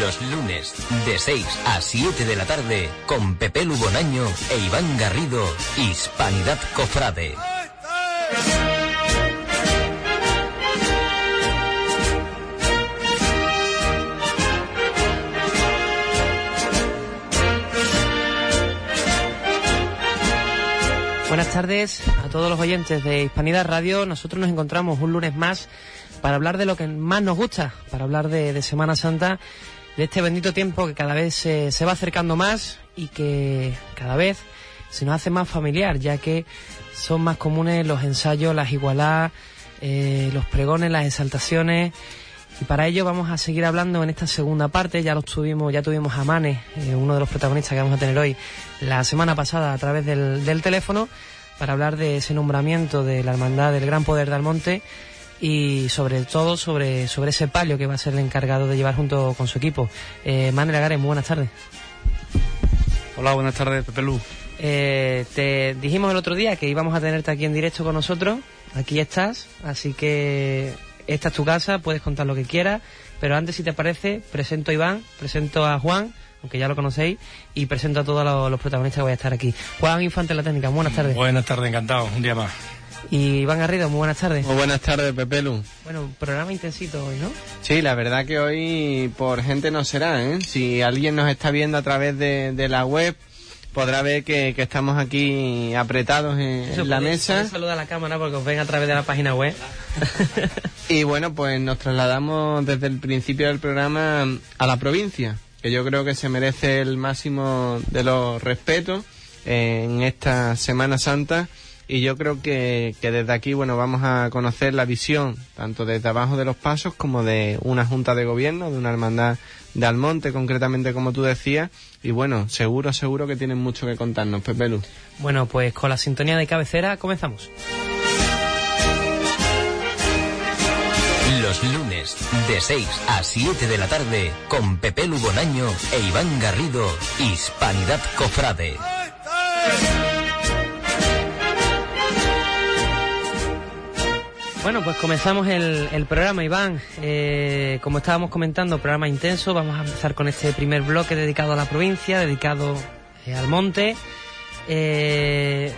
Los lunes, de 6 a 7 de la tarde, con Pepe Lubonaño e Iván Garrido, Hispanidad Cofrade. Buenas tardes a todos los oyentes de Hispanidad Radio. Nosotros nos encontramos un lunes más para hablar de lo que más nos gusta, para hablar de, Semana Santa, de este bendito tiempo que cada vez se, va acercando más y que cada vez se nos hace más familiar, ya que son más comunes los ensayos, las igualadas, eh, los pregones, las exaltaciones. Y para ello vamos a seguir hablando en esta segunda parte. Ya los tuvimos, ya tuvimos a Mane, eh, uno de los protagonistas que vamos a tener hoy, la semana pasada a través del, del teléfono, para hablar de ese nombramiento de la Hermandad del Gran Poder de Almonte y sobre todo sobre, sobre ese palio que va a ser el encargado de llevar junto con su equipo. Eh, Mane Lagares, muy buenas tardes. Hola, buenas tardes, Pepe Lu. Eh, te dijimos el otro día que íbamos a tenerte aquí en directo con nosotros. Aquí estás, así que esta es tu casa, puedes contar lo que quieras, pero antes, si te parece, presento a Iván, presento a Juan, aunque ya lo conocéis, y presento a todos los, protagonistas que voy a estar aquí. Juan Infante La Técnica, buenas tardes. Buenas tardes, encantado, un día más. Y Iván Garrido, muy buenas tardes. Muy buenas tardes, Pepelu. Bueno, programa intensito hoy, ¿no? Sí, la verdad que hoy por gente no será, ¿eh? Si alguien nos está viendo a través de la web, podrá ver que, estamos aquí apretados en, la mesa. Saluda a la cámara porque os ven a través de la página web. y bueno, pues nos trasladamos desde el principio del programa a la provincia, que yo creo que se merece el máximo de los respetos en esta Semana Santa. Y yo creo que, que desde aquí, bueno, vamos a conocer la visión, tanto desde abajo de los pasos como de una junta de gobierno, de una hermandad de Almonte, concretamente como tú decías. Y bueno, seguro, seguro que tienen mucho que contarnos, Pepe Luz. Bueno, pues con la sintonía de cabecera comenzamos. Los lunes, de 6 a 7 de la tarde, con Pepe Lubonaño e Iván Garrido, Hispanidad Cofrade. Bueno, pues comenzamos el, programa, Iván. Eh, como estábamos comentando, programa intenso. Vamos a empezar con este primer bloque dedicado a la provincia, dedicado eh, al monte. Eh,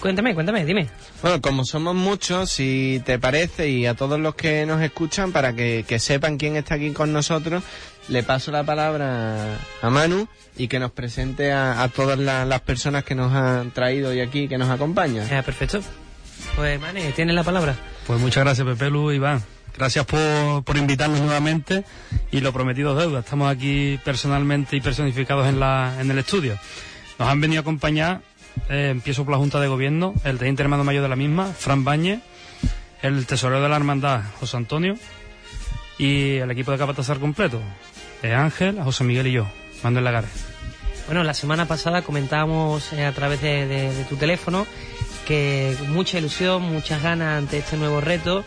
cuéntame, cuéntame, dime. Bueno, como somos muchos, si te parece, y a todos los que nos escuchan, para que, sepan quién está aquí con nosotros, le paso la palabra a Manu y que nos presente a, todas las personas que nos han traído hoy aquí, que nos acompañan. perfecto. Pues, Mane, tienes la palabra. Pues muchas gracias, Pepe Lu, Iván. Gracias por, por invitarnos nuevamente y lo prometido deuda. Estamos aquí personalmente y personificados en, la, en el estudio. Nos han venido a acompañar, eh, empiezo por la Junta de Gobierno, el teniente hermano mayor de la misma, Fran Bañez, el tesorero de la hermandad, José Antonio, y el equipo de Capatazar completo, eh, Ángel, José Miguel y yo, Manuel Lagares. Bueno, la semana pasada comentábamos eh, a través de tu teléfono que mucha ilusión, muchas ganas ante este nuevo reto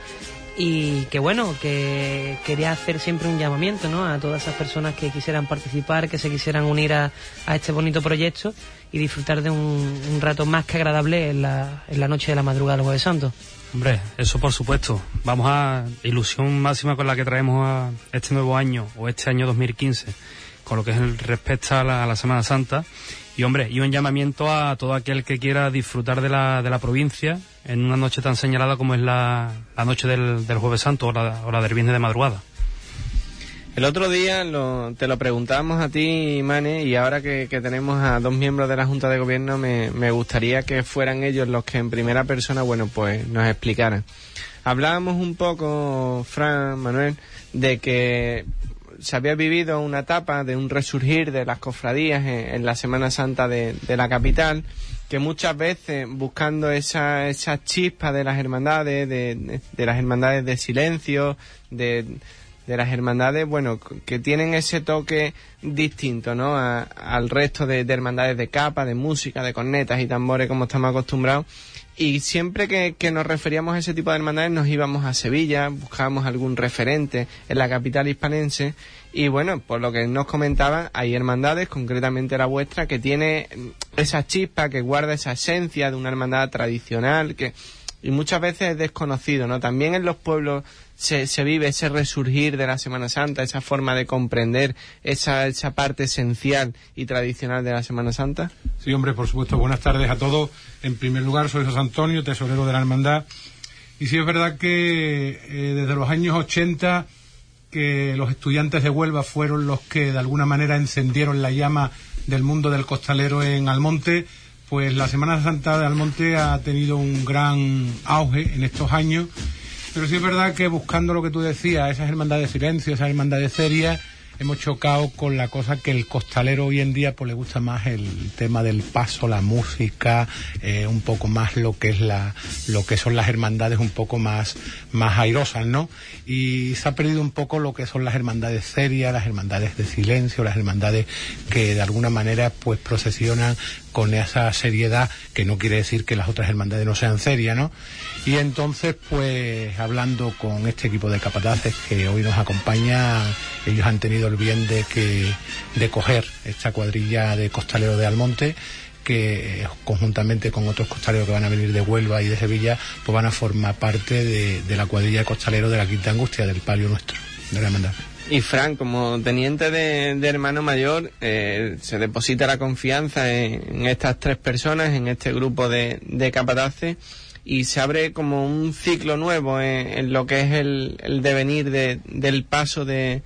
y que bueno, que quería hacer siempre un llamamiento ¿no? a todas esas personas que quisieran participar, que se quisieran unir a, este bonito proyecto y disfrutar de un, rato más que agradable en la, en la noche de la madrugada del Jueves Santo. Hombre, eso por supuesto. Vamos a ilusión máxima con la que traemos a este nuevo año o este año 2015, con lo que es el respecto a la Semana Santa y hombre, y un llamamiento a todo aquel que quiera disfrutar de la, de la provincia en una noche tan señalada como es la, la noche del, del, Jueves Santo o la, o la del Viernes de madrugada. El otro día te lo preguntábamos a ti, Mane, y ahora que, que, tenemos a dos miembros de la Junta de Gobierno, me, me, gustaría que fueran ellos los que en primera persona, bueno, pues nos explicaran. Hablábamos un poco, Fran, Manuel, de que se había vivido una etapa de un resurgir de las cofradías en, la Semana Santa de, la capital, que muchas veces buscando esa, esa chispa de las hermandades, de, las hermandades de silencio, de, las hermandades, bueno, que tienen ese toque distinto, ¿no? al resto de, de, hermandades de capa, de música, de cornetas y tambores como estamos acostumbrados y siempre que, nos referíamos a ese tipo de hermandades nos íbamos a Sevilla, buscábamos algún referente en la capital hispanense y bueno, por lo que nos comentaban, hay hermandades, concretamente la vuestra, que tiene esa chispa, que guarda esa esencia de una hermandad tradicional, que y muchas veces es desconocido, ¿no? También en los pueblos se, se, vive ese resurgir de la Semana Santa, esa forma de comprender esa, esa parte esencial y tradicional de la Semana Santa? Sí, hombre, por supuesto. Buenas tardes a todos. En primer lugar, soy José Antonio, tesorero de la Hermandad. Y sí es verdad que eh, desde los años 80 que los estudiantes de Huelva fueron los que de alguna manera encendieron la llama del mundo del costalero en Almonte, pues la Semana Santa de Almonte ha tenido un gran auge en estos años pero sí es verdad que buscando lo que tú decías, esas hermandades de silencio, esas hermandades serias, hemos chocado con la cosa que el costalero hoy en día pues le gusta más el tema del paso, la música, eh, un poco más lo que es la, lo que son las hermandades un poco más, más airosas, ¿no? Y se ha perdido un poco lo que son las hermandades serias, las hermandades de silencio, las hermandades que de alguna manera pues procesionan con esa seriedad que no quiere decir que las otras hermandades no sean serias, ¿no? Y entonces, pues hablando con este equipo de capataces que hoy nos acompaña, ellos han tenido el bien de que de coger esta cuadrilla de costaleros de Almonte que conjuntamente con otros costaleros que van a venir de Huelva y de Sevilla, pues van a formar parte de, la cuadrilla de costaleros de la Quinta Angustia, del palio nuestro, de la hermandad. Y Fran, como teniente de, hermano mayor, eh, se deposita la confianza en, estas tres personas, en este grupo de, de capataces, y se abre como un ciclo nuevo en, lo que es el, devenir del paso de,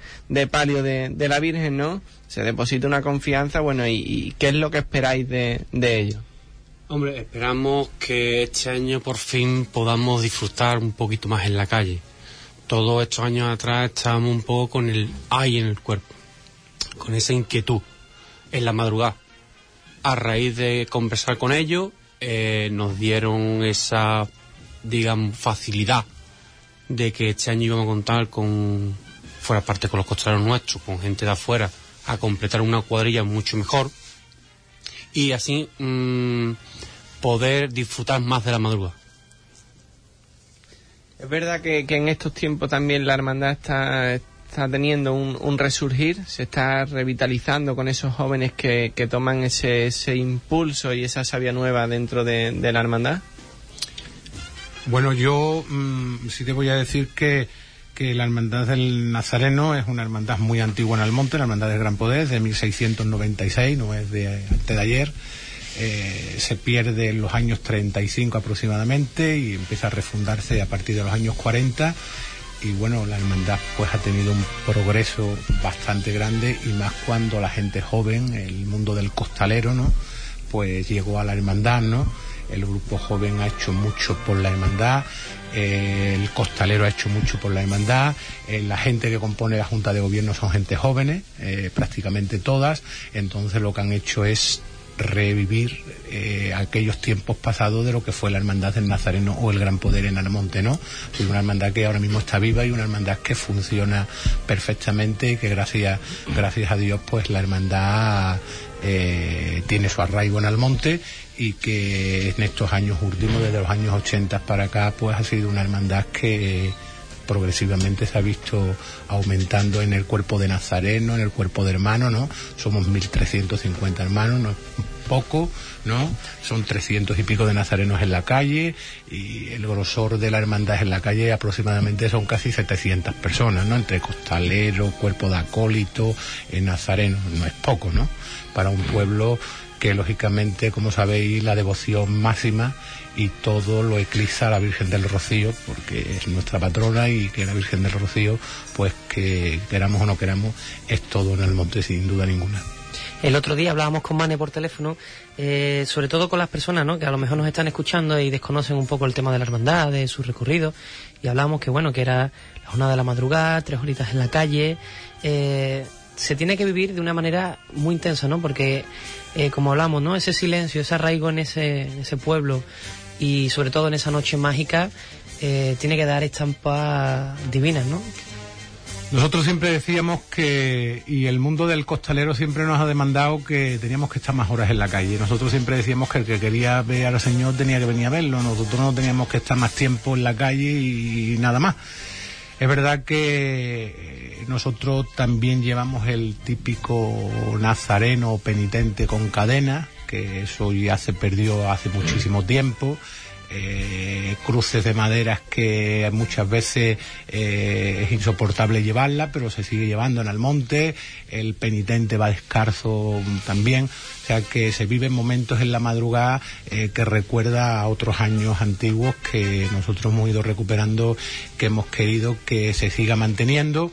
palio de, la Virgen, ¿no? Se deposita una confianza, bueno, ¿y, qué es lo que esperáis de, de ello? Hombre, esperamos que este año por fin podamos disfrutar un poquito más en la calle todos estos años atrás estábamos un poco con el ay en el cuerpo, con esa inquietud en la madrugada. A raíz de conversar con ellos, eh, nos dieron esa, digamos, facilidad de que este año íbamos a contar con, fuera parte con los costaleros nuestros, con gente de afuera, a completar una cuadrilla mucho mejor y así mm, poder disfrutar más de la madrugada. Es verdad que, en estos tiempos también la hermandad está, está teniendo un, resurgir, se está revitalizando con esos jóvenes que, toman ese, ese, impulso y esa savia nueva dentro de, la hermandad. Bueno, yo mm, sí te voy a decir que, que la hermandad del Nazareno es una hermandad muy antigua en Almonte, la hermandad del Gran Poder, de 1696, no es de de ayer eh, se pierde en los años 35 aproximadamente y empieza a refundarse a partir de los años 40 y bueno, la hermandad pues ha tenido un progreso bastante grande y más cuando la gente joven, el mundo del costalero, ¿no? Pues llegó a la hermandad, ¿no? El grupo joven ha hecho mucho por la hermandad, eh, el costalero ha hecho mucho por la hermandad, eh, la gente que compone la Junta de Gobierno son gente jóvenes, prácticamente todas, entonces lo que han hecho es revivir eh, aquellos tiempos pasados de lo que fue la hermandad del Nazareno o el Gran Poder en Almonte, ¿no? una hermandad que ahora mismo está viva y una hermandad que funciona perfectamente y que gracias, gracias a Dios pues la hermandad eh, tiene su arraigo en Almonte y que en estos años últimos, desde los años 80 para acá, pues ha sido una hermandad que progresivamente se ha visto aumentando en el cuerpo de Nazareno, en el cuerpo de hermano, ¿no? Somos 1.350 hermanos, no es poco, ¿no? Son 300 y pico de nazarenos en la calle y el grosor de la hermandad en la calle aproximadamente son casi 700 personas, ¿no? Entre costalero, cuerpo de acólito, en eh, nazareno, no es poco, ¿no? Para un pueblo que lógicamente, como sabéis, la devoción máxima y todo lo eclipsa la Virgen del Rocío, porque es nuestra patrona y que la Virgen del Rocío, pues que queramos o no queramos, es todo en el monte sin duda ninguna. El otro día hablábamos con Mane por teléfono, eh, sobre todo con las personas ¿no? que a lo mejor nos están escuchando y desconocen un poco el tema de la hermandad, de su recorrido, y hablábamos que bueno, que era la jornada de la madrugada, tres horitas en la calle, eh, se tiene que vivir de una manera muy intensa, ¿no? Porque, eh, como hablamos, ¿no? Ese silencio, ese arraigo en ese, en ese pueblo, y sobre todo en esa noche mágica eh, tiene que dar estampas divinas, ¿no? Nosotros siempre decíamos que, y el mundo del costalero siempre nos ha demandado que teníamos que estar más horas en la calle. Nosotros siempre decíamos que el que quería ver al Señor tenía que venir a verlo. Nosotros no teníamos que estar más tiempo en la calle y, nada más. Es verdad que nosotros también llevamos el típico nazareno penitente con cadena, que eso ya se perdió hace muchísimo tiempo. eh, cruces de maderas que muchas veces eh, es insoportable llevarla, pero se sigue llevando en el monte, el penitente va descalzo también, o sea que se viven momentos en la madrugada eh, que recuerda a otros años antiguos que nosotros hemos ido recuperando, que hemos querido que se siga manteniendo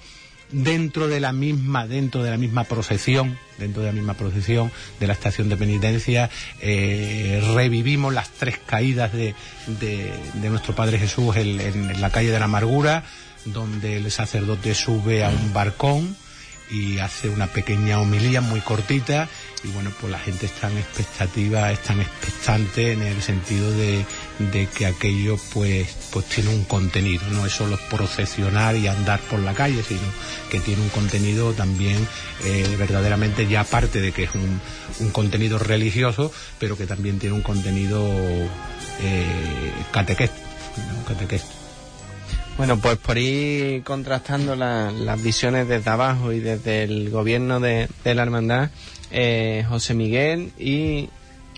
dentro de la misma dentro de la misma procesión dentro de la misma procesión de la estación de penitencia eh, revivimos las tres caídas de, de, de nuestro Padre Jesús en, en la calle de la amargura donde el sacerdote sube a un barcón y hace una pequeña homilía muy cortita y bueno pues la gente está en expectativa está en expectante en el sentido de, de, que aquello pues pues tiene un contenido no es solo procesionar y andar por la calle sino que tiene un contenido también eh, verdaderamente ya aparte de que es un, un, contenido religioso pero que también tiene un contenido eh, catequés ¿no? catequés bueno, pues por ir contrastando la, las visiones desde abajo y desde el gobierno de, de la hermandad, eh, José Miguel y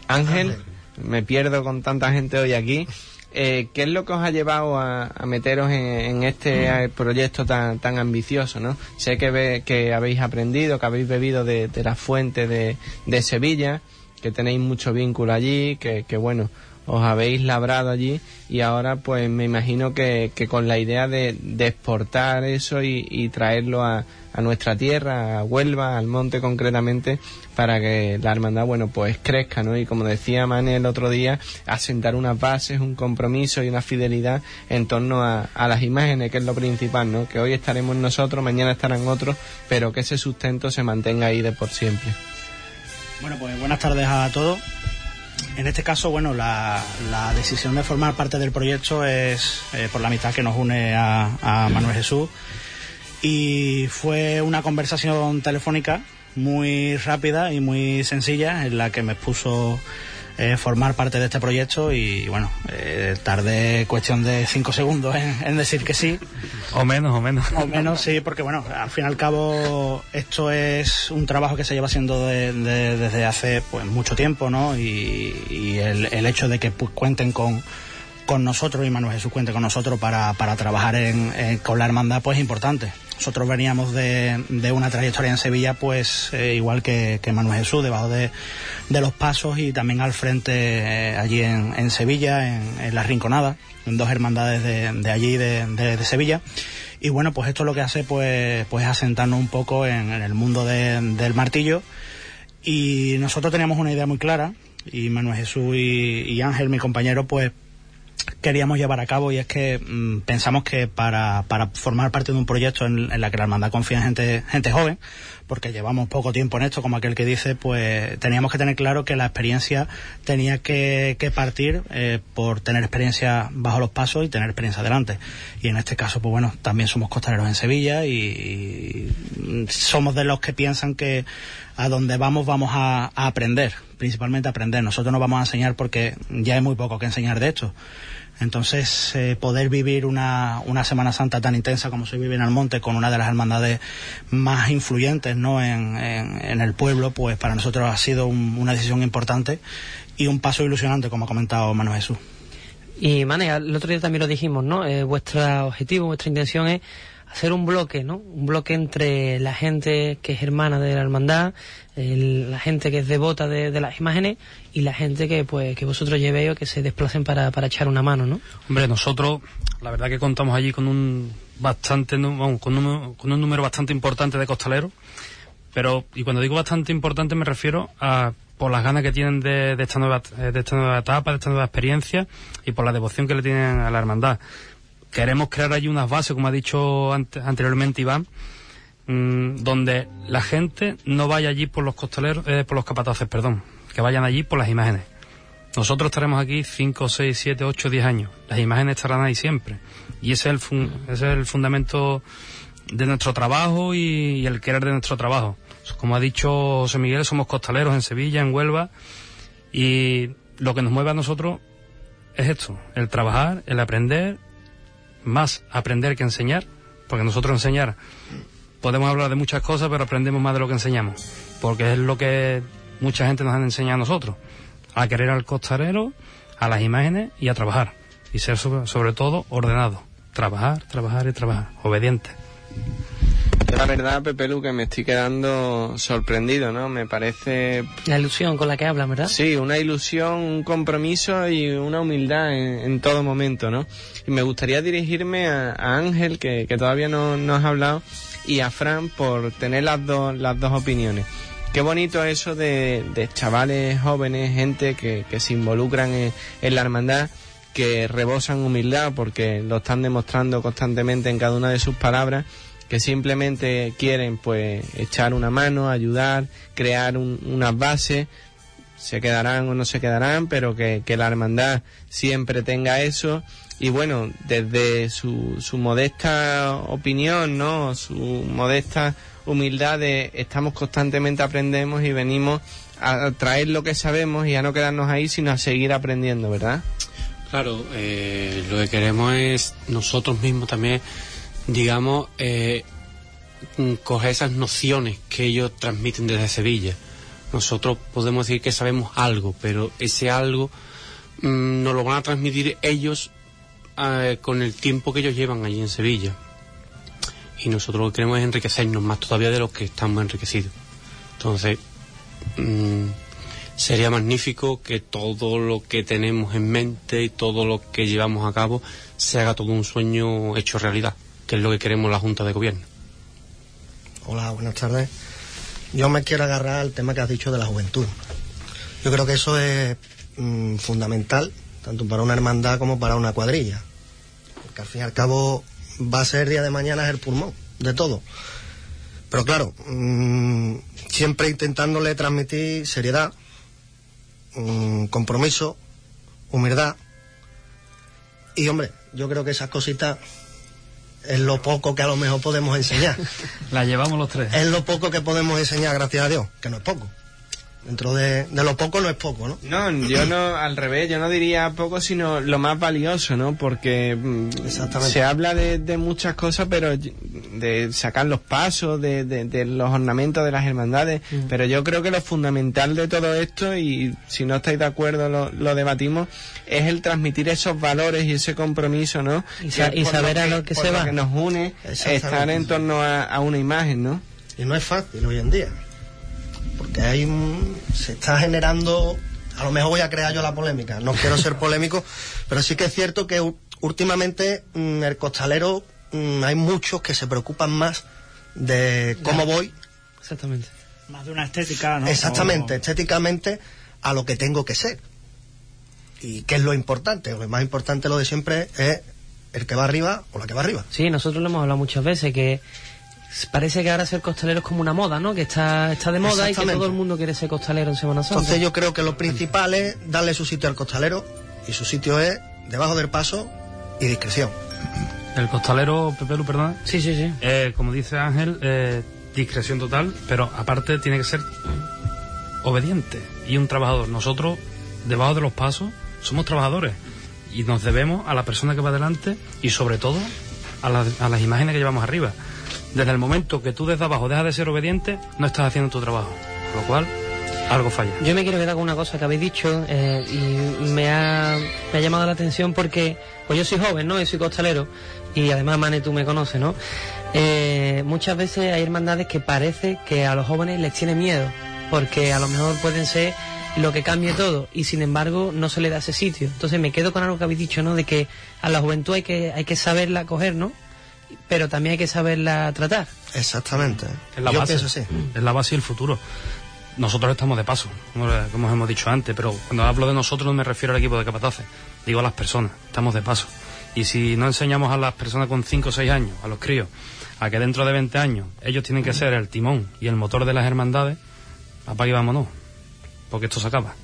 Ángel, me pierdo con tanta gente hoy aquí. Eh, ¿Qué es lo que os ha llevado a, a meteros en, en este proyecto tan, tan ambicioso? ¿no? Sé que, ve, que habéis aprendido, que habéis bebido de, de la fuente de, de, Sevilla, que tenéis mucho vínculo allí, que, que bueno, os habéis labrado allí y ahora pues me imagino que, que con la idea de, de exportar eso y, traerlo a, a, nuestra tierra, a Huelva, al monte concretamente, para que la hermandad, bueno, pues crezca, ¿no? Y como decía Mane el otro día, asentar unas bases, un compromiso y una fidelidad en torno a, a las imágenes, que es lo principal, ¿no? Que hoy estaremos nosotros, mañana estarán otros, pero que ese sustento se mantenga ahí de por siempre. Bueno, pues buenas tardes a todos. En este caso, bueno, la, la, decisión de formar parte del proyecto es eh, por la amistad que nos une a, Manuel Jesús. Y fue una conversación telefónica muy rápida y muy sencilla en la que me puso eh, formar parte de este proyecto y bueno, eh, tardé cuestión de cinco segundos en, en, decir que sí. O menos, o menos. O menos, sí, porque bueno, al fin y al cabo esto es un trabajo que se lleva haciendo de, de, desde hace pues mucho tiempo, ¿no? Y, y el, el, hecho de que pues, cuenten con con nosotros y Manuel Jesús cuente con nosotros para, para trabajar en, en, con la hermandad pues es importante nosotros veníamos de, de, una trayectoria en Sevilla, pues eh, igual que, que, Manuel Jesús, debajo de, de, los pasos y también al frente eh, allí en, en Sevilla, en, en, La Rinconada, en dos hermandades de, de allí, de, de, Sevilla. Y bueno, pues esto lo que hace, pues, pues asentarnos un poco en, el mundo del martillo. Y nosotros teníamos una idea muy clara, y Manuel Jesús y, y Ángel, mi compañero, pues queríamos llevar a cabo y es que mmm, pensamos que para, para, formar parte de un proyecto en, en, la que la hermandad confía en gente, gente joven, porque llevamos poco tiempo en esto, como aquel que dice, pues teníamos que tener claro que la experiencia tenía que, que partir eh, por tener experiencia bajo los pasos y tener experiencia adelante. Y en este caso, pues bueno, también somos costaleros en Sevilla y, somos de los que piensan que a donde vamos vamos a, a aprender, principalmente aprender. Nosotros no vamos a enseñar porque ya hay muy poco que enseñar de esto. Entonces, eh, poder vivir una, una, Semana Santa tan intensa como se vive en Almonte, con una de las hermandades más influyentes ¿no? en, en, el pueblo, pues para nosotros ha sido un, una decisión importante y un paso ilusionante, como ha comentado Manuel Jesús. Y, Mane, el otro día también lo dijimos, ¿no? Eh, vuestro objetivo, vuestra intención es hacer un bloque, ¿no? Un bloque entre la gente que es hermana de la hermandad, la gente que es devota de, las imágenes y la gente que pues que vosotros llevéis o que se desplacen para, para echar una mano, ¿no? Hombre, nosotros la verdad que contamos allí con un bastante con un, con un número bastante importante de costaleros, pero y cuando digo bastante importante me refiero a por las ganas que tienen de, de, esta nueva, de esta nueva etapa, de esta nueva experiencia y por la devoción que le tienen a la hermandad queremos crear allí unas bases, como ha dicho anteriormente Iván, mmm, donde la gente no vaya allí por los costaleros, eh, por los capataces, perdón, que vayan allí por las imágenes. Nosotros estaremos aquí 5, 6, 7, 8, 10 años. Las imágenes estarán ahí siempre. Y ese es el, fun ese es el fundamento de nuestro trabajo y, el querer de nuestro trabajo. Como ha dicho José Miguel, somos costaleros en Sevilla, en Huelva, y lo que nos mueve a nosotros es esto, el trabajar, el aprender más aprender que enseñar, porque nosotros enseñar podemos hablar de muchas cosas, pero aprendemos más de lo que enseñamos, porque es lo que mucha gente nos han enseñado a nosotros, a querer al costalero, a las imágenes y a trabajar. Y ser sobre, sobre todo ordenado. Trabajar, trabajar y trabajar. Obediente. La verdad, Pepe Lu, que me estoy quedando sorprendido, ¿no? Me parece... La ilusión con la que hablan, ¿verdad? Sí, una ilusión, un compromiso y una humildad en, en todo momento, ¿no? Y me gustaría dirigirme a, a Ángel, que, que todavía no nos ha hablado, y a Fran por tener las dos, las dos opiniones. Qué bonito eso de, de chavales jóvenes, gente que, que se involucran en, en la hermandad, que rebosan humildad porque lo están demostrando constantemente en cada una de sus palabras que simplemente quieren pues echar una mano, ayudar, crear un, unas bases, se quedarán o no se quedarán, pero que, la hermandad siempre tenga eso. Y bueno, desde su, su modesta opinión, ¿no? Su modesta humildad de estamos constantemente aprendemos y venimos a traer lo que sabemos y a no quedarnos ahí, sino a seguir aprendiendo, ¿verdad? Claro, eh, lo que queremos es nosotros mismos también digamos, eh, coger esas nociones que ellos transmiten desde Sevilla. Nosotros podemos decir que sabemos algo, pero ese algo mmm, nos lo van a transmitir ellos eh, con el tiempo que ellos llevan allí en Sevilla. Y nosotros lo que queremos es enriquecernos más todavía de lo que estamos enriquecidos. Entonces, mmm, sería magnífico que todo lo que tenemos en mente y todo lo que llevamos a cabo se haga todo un sueño hecho realidad que es lo que queremos la Junta de Gobierno. Hola, buenas tardes. Yo me quiero agarrar al tema que has dicho de la juventud. Yo creo que eso es mmm, fundamental, tanto para una hermandad como para una cuadrilla. Porque al fin y al cabo va a ser día de mañana el pulmón de todo. Pero claro, mmm, siempre intentándole transmitir seriedad, mmm, compromiso, humildad. Y hombre, yo creo que esas cositas es lo poco que a lo mejor podemos enseñar. La llevamos los tres. Es lo poco que podemos enseñar, gracias a Dios, que no es poco. Dentro de, de, lo poco no es poco, ¿no? No, yo no, al revés, yo no diría poco, sino lo más valioso, ¿no? Porque se habla de, de, muchas cosas, pero de sacar los pasos, de, de los ornamentos de las hermandades, mm. pero yo creo que lo fundamental de todo esto, y si no estáis de acuerdo lo, lo debatimos, es el transmitir esos valores y ese compromiso, ¿no? Y, sa y saber que, a lo que se lo va. que nos une, estar en torno a, a una imagen, ¿no? Y no es fácil hoy en día porque hay un, se está generando a lo mejor voy a crear yo la polémica no quiero ser polémico pero sí que es cierto que últimamente mmm, el costalero mmm, hay muchos que se preocupan más de cómo ya. voy. Exactamente. Más de una estética no exactamente o... estéticamente a lo que tengo que ser. Y qué es lo importante lo más importante lo de siempre es el que va arriba o la que va arriba. Sí nosotros lo hemos hablado muchas veces que parece que ahora ser costalero es como una moda, ¿no? Que está, está de moda y que todo el mundo quiere ser costalero en Semana Santa. Entonces yo creo que lo principal es darle su sitio al costalero y su sitio es debajo del paso y discreción. El costalero, Pepe Lu, perdón. Sí, sí, sí. Eh, como dice Ángel, eh, discreción total, pero aparte tiene que ser obediente y un trabajador. Nosotros, debajo de los pasos, somos trabajadores y nos debemos a la persona que va delante y sobre todo a, la, a las imágenes que llevamos arriba desde el momento que tú desde abajo dejas de ser obediente, no estás haciendo tu trabajo. Con lo cual, algo falla. Yo me quiero quedar con una cosa que habéis dicho eh, y me ha, me ha, llamado la atención porque, pues yo soy joven, ¿no? Y soy costalero y además, Mane, tú me conoces, ¿no? Eh, muchas veces hay hermandades que parece que a los jóvenes les tiene miedo porque a lo mejor pueden ser lo que cambie todo y sin embargo no se le da ese sitio. Entonces me quedo con algo que habéis dicho, ¿no? De que a la juventud hay que, hay que saberla coger, ¿no? Pero también hay que saberla tratar. Exactamente. Es la Yo base, pienso así. Es la base y el futuro. Nosotros estamos de paso, como, como hemos dicho antes, pero cuando hablo de nosotros no me refiero al equipo de capataces, digo a las personas, estamos de paso. Y si no enseñamos a las personas con 5 o 6 años, a los críos, a que dentro de 20 años ellos tienen que ser el timón y el motor de las hermandades, apague y vámonos, porque esto se acaba.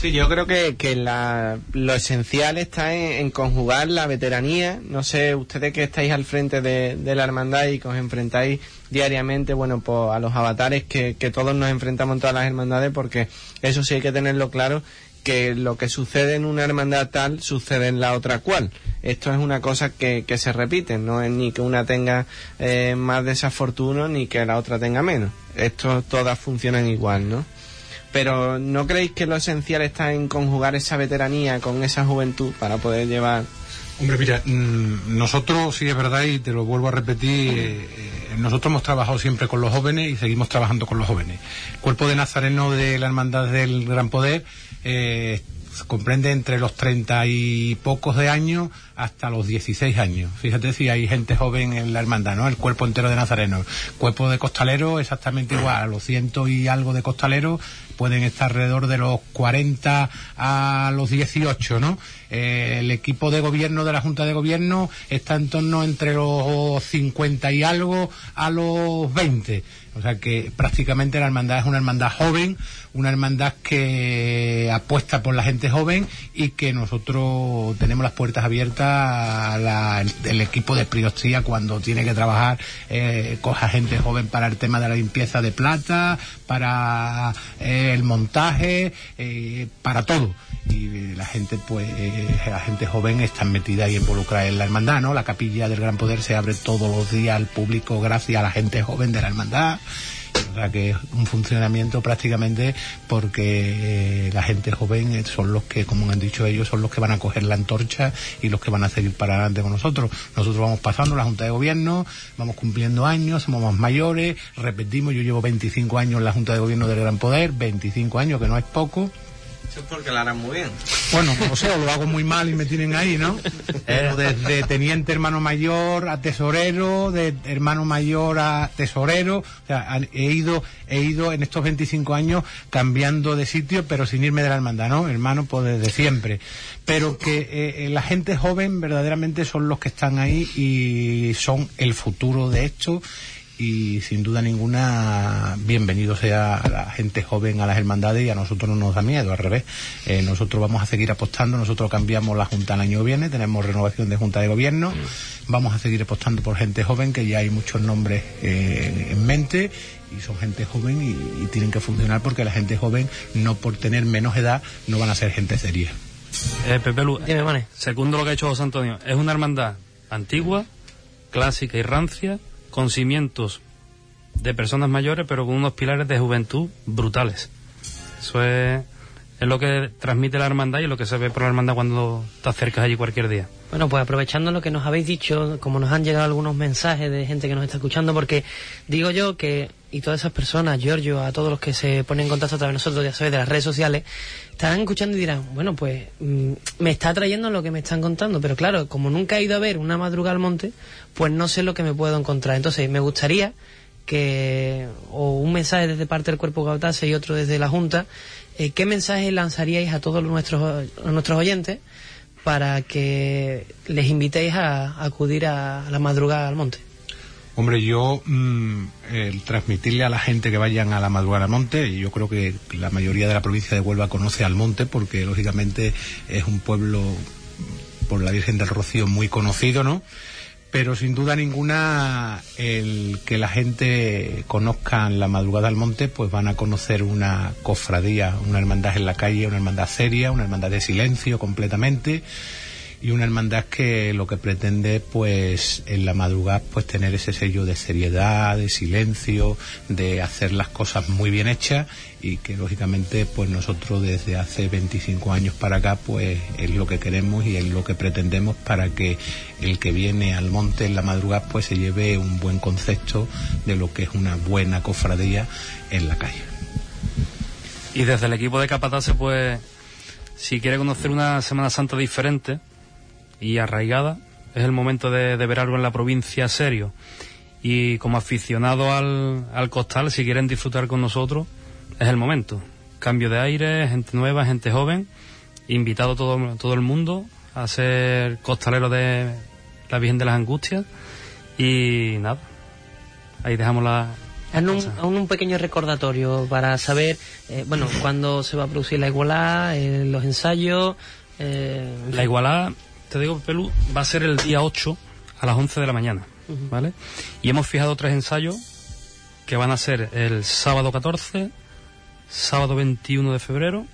Sí, yo creo que, que la, lo esencial está en, conjugar la veteranía. No sé, ustedes que estáis al frente de, de, la hermandad y que os enfrentáis diariamente, bueno, pues a los avatares que, que todos nos enfrentamos en todas las hermandades, porque eso sí hay que tenerlo claro que lo que sucede en una hermandad tal sucede en la otra cual. Esto es una cosa que, que se repite, no es ni que una tenga eh, más desafortuno ni que la otra tenga menos. Esto todas funcionan igual, ¿no? Pero ¿no creéis que lo esencial está en conjugar esa veteranía con esa juventud para poder llevar Hombre, mira, mm, nosotros, sí es verdad, y te lo vuelvo a repetir, eh, eh, nosotros hemos trabajado siempre con los jóvenes y seguimos trabajando con los jóvenes. Cuerpo de Nazareno de la Hermandad del Gran Poder eh, comprende entre los treinta y pocos de años hasta los 16 años. Fíjate si hay gente joven en la hermandad, ¿no? El cuerpo entero de Nazareno. Cuerpo de costalero exactamente igual, a los ciento y algo de costalero pueden estar alrededor de los 40 a los 18, ¿no? Eh, el equipo de gobierno de la Junta de Gobierno está en torno entre los 50 y algo a los 20. O sea que prácticamente la hermandad es una hermandad joven, una hermandad que apuesta por la gente joven y que nosotros tenemos las puertas abiertas al equipo de priostría cuando tiene que trabajar, eh, coja gente joven para el tema de la limpieza de plata, para eh, el montaje, eh, para todo. Y la gente, pues, eh, la gente joven está metida y involucrada en la hermandad, ¿no? La capilla del Gran Poder se abre todos los días al público gracias a la gente joven de la hermandad. Sea que es un funcionamiento prácticamente porque eh, la gente joven son los que, como han dicho ellos, son los que van a coger la antorcha y los que van a seguir para adelante con nosotros. Nosotros vamos pasando la Junta de Gobierno, vamos cumpliendo años, somos más mayores, repetimos, yo llevo 25 años en la Junta de Gobierno del Gran Poder, 25 años, que no es poco eso es porque la harán muy bien. Bueno, o sea, lo hago muy mal y me tienen ahí, ¿no? Pero desde teniente hermano mayor a tesorero, de hermano mayor a tesorero, o sea, he ido, he ido en estos 25 años cambiando de sitio, pero sin irme de la hermandad, ¿no? Hermano, pues desde siempre. Pero que eh, eh, la gente joven verdaderamente son los que están ahí y son el futuro de esto y sin duda ninguna bienvenido sea la gente joven a las hermandades y a nosotros no nos da miedo, al revés. Eh, nosotros vamos a seguir apostando, nosotros cambiamos la Junta el año que viene, tenemos renovación de Junta de Gobierno, vamos a seguir apostando por gente joven, que ya hay muchos nombres eh, en mente y son gente joven y, tienen que funcionar porque la gente joven, no por tener menos edad, no van a ser gente seria. Eh, Pepe Lu, segundo lo que ha hecho José Antonio, es una hermandad antigua, clásica y rancia, con cimientos de personas mayores, pero con unos pilares de juventud brutales. Eso es, es lo que transmite la hermandad y lo que se ve por la hermandad cuando te acercas allí cualquier día. Bueno, pues aprovechando lo que nos habéis dicho, como nos han llegado algunos mensajes de gente que nos está escuchando, porque digo yo que, y todas esas personas, Giorgio, a todos los que se ponen en contacto a través de nosotros, ya sabéis, de las redes sociales, estarán escuchando y dirán, bueno, pues mm, me está trayendo lo que me están contando, pero claro, como nunca he ido a ver una madrugada al monte, pues no sé lo que me puedo encontrar. Entonces, me gustaría que, o un mensaje desde parte del Cuerpo Gautase y otro desde la Junta, eh, ¿qué mensaje lanzaríais a todos nuestros, a nuestros oyentes? para que les invitéis a, acudir a, la madrugada al monte? Hombre, yo mm, el transmitirle a la gente que vayan a la madrugada al monte, y yo creo que la mayoría de la provincia de Huelva conoce al monte porque lógicamente es un pueblo por la Virgen del Rocío muy conocido, ¿no? Pero sin duda ninguna el que la gente conozca la madrugada al monte, pues van a conocer una cofradía, una hermandad en la calle, una hermandad seria, una hermandad de silencio completamente y una hermandad que lo que pretende pues en la madrugada pues tener ese sello de seriedad, de silencio, de hacer las cosas muy bien hechas y que lógicamente pues nosotros desde hace 25 años para acá pues es lo que queremos y es lo que pretendemos para que el que viene al monte en la madrugada pues se lleve un buen concepto de lo que es una buena cofradía en la calle. Y desde el equipo de Capataz pues si quiere conocer una Semana Santa diferente, y arraigada. Es el momento de, ver algo en la provincia serio. Y como aficionado al, al costal, si quieren disfrutar con nosotros, es el momento. Cambio de aire, gente nueva, gente joven, invitado todo, todo el mundo a ser costalero de la Virgen de las Angustias. Y nada, ahí dejamos la, un, un, pequeño recordatorio para saber, eh, bueno, cuándo se va a producir la igualada, eh, los ensayos. Eh, la igualada te digo, Pelu, va a ser el día 8 a las 11 de la mañana, ¿vale? Y hemos fijado tres ensayos que van a ser el sábado 14, sábado 21 de febrero